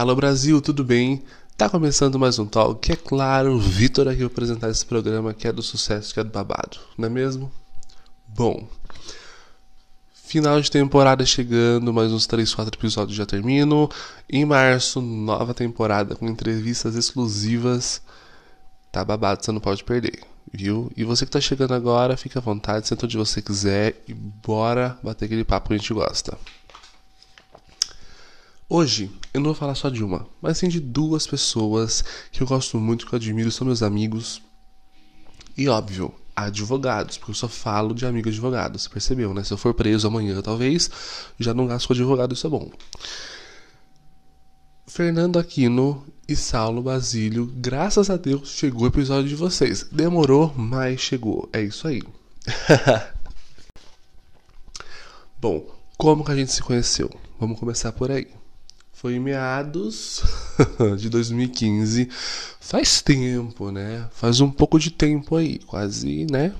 Alô Brasil, tudo bem? Tá começando mais um talk, que é claro, o Vitor aqui apresentar esse programa que é do sucesso, que é do babado, não é mesmo? Bom, final de temporada chegando, mais uns 3, 4 episódios já termino. Em março, nova temporada com entrevistas exclusivas. Tá babado, você não pode perder, viu? E você que tá chegando agora, fica à vontade, senta onde você quiser e bora bater aquele papo que a gente gosta. Hoje eu não vou falar só de uma, mas sim de duas pessoas que eu gosto muito, que eu admiro, são meus amigos. E óbvio, advogados, porque eu só falo de amigo advogado, você percebeu, né? Se eu for preso amanhã, talvez, já não gasto com advogado, isso é bom. Fernando Aquino e Saulo Basílio, graças a Deus chegou o episódio de vocês. Demorou, mas chegou. É isso aí. bom, como que a gente se conheceu? Vamos começar por aí. Foi em meados de 2015. Faz tempo, né? Faz um pouco de tempo aí, quase, né?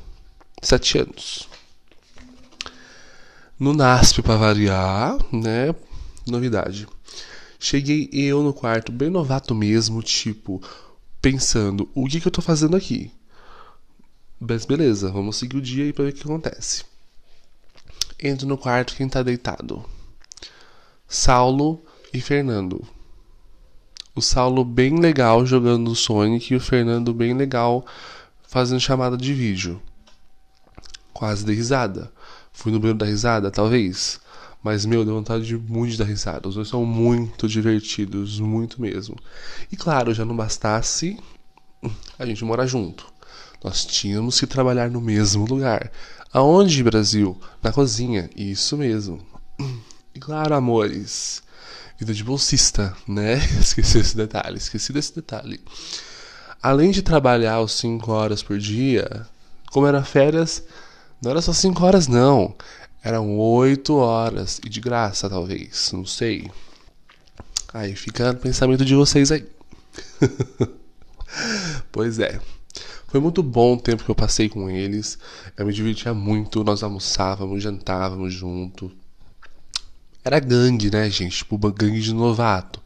Sete anos. No NASP, para variar, né? Novidade. Cheguei eu no quarto, bem novato mesmo, tipo, pensando: o que, que eu tô fazendo aqui? Mas beleza, vamos seguir o dia aí pra ver o que acontece. Entro no quarto, quem tá deitado? Saulo e Fernando. O Saulo bem legal jogando Sonic e o Fernando bem legal fazendo chamada de vídeo. Quase dei risada. Fui no banheiro da risada, talvez. Mas, meu, deu vontade de muito de dar risada. Os dois são muito divertidos, muito mesmo. E claro, já não bastasse a gente morar junto. Nós tínhamos que trabalhar no mesmo lugar. Aonde, Brasil? Na cozinha. Isso mesmo. E claro, amores vida de bolsista, né? Esqueci esse detalhe, esqueci desse detalhe. Além de trabalhar os 5 horas por dia, como era férias, não era só 5 horas não, eram 8 horas e de graça talvez, não sei. Aí fica no pensamento de vocês aí. pois é. Foi muito bom o tempo que eu passei com eles. Eu me divertia muito, nós almoçávamos, jantávamos junto. Era gangue, né, gente? Tipo, gangue de novato.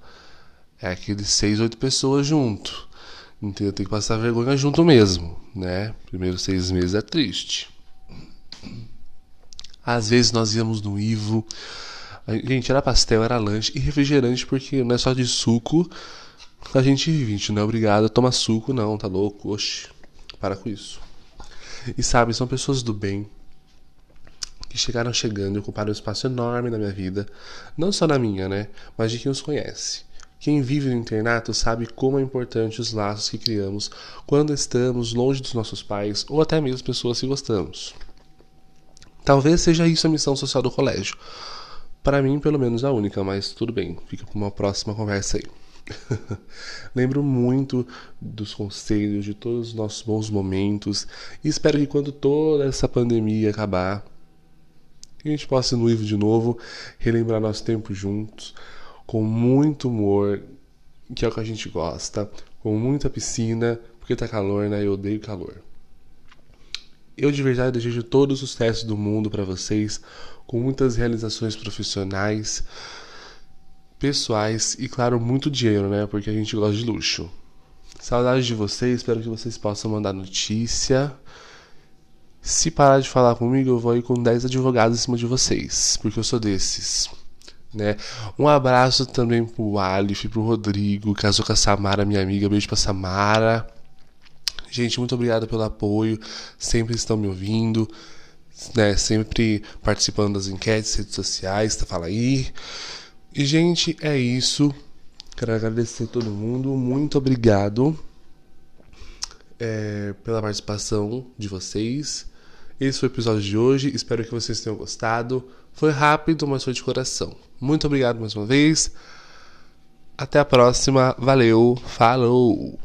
É aqueles seis, oito pessoas junto. Então tem que passar vergonha junto mesmo, né? Primeiros seis meses é triste. Às vezes nós íamos no Ivo. Gente, era pastel, era lanche e refrigerante, porque não é só de suco a gente vive. A não é obrigado a tomar suco, não, tá louco? Oxe, para com isso. E sabe, são pessoas do bem, que chegaram chegando e ocuparam um espaço enorme na minha vida, não só na minha, né, mas de quem os conhece. Quem vive no internato sabe como é importante os laços que criamos quando estamos longe dos nossos pais ou até mesmo pessoas que gostamos. Talvez seja isso a missão social do colégio. Para mim, pelo menos, a única, mas tudo bem, fica para uma próxima conversa aí. Lembro muito dos conselhos, de todos os nossos bons momentos e espero que quando toda essa pandemia acabar, que a gente possa ir no Ivo de novo, relembrar nosso tempo juntos, com muito humor, que é o que a gente gosta, com muita piscina, porque tá calor, né? Eu odeio calor. Eu de verdade desejo todo o sucesso do mundo para vocês, com muitas realizações profissionais, pessoais e, claro, muito dinheiro, né? Porque a gente gosta de luxo. Saudades de vocês, espero que vocês possam mandar notícia se parar de falar comigo, eu vou ir com 10 advogados em cima de vocês, porque eu sou desses. Né? Um abraço também pro Alif, pro Rodrigo, casou com a Samara, minha amiga. Beijo pra Samara. Gente, muito obrigado pelo apoio. Sempre estão me ouvindo, né? Sempre participando das enquetes, redes sociais, tá fala aí. E gente, é isso. Quero agradecer a todo mundo. Muito obrigado é, pela participação de vocês. Esse foi o episódio de hoje. Espero que vocês tenham gostado. Foi rápido, mas foi de coração. Muito obrigado mais uma vez. Até a próxima. Valeu. Falou.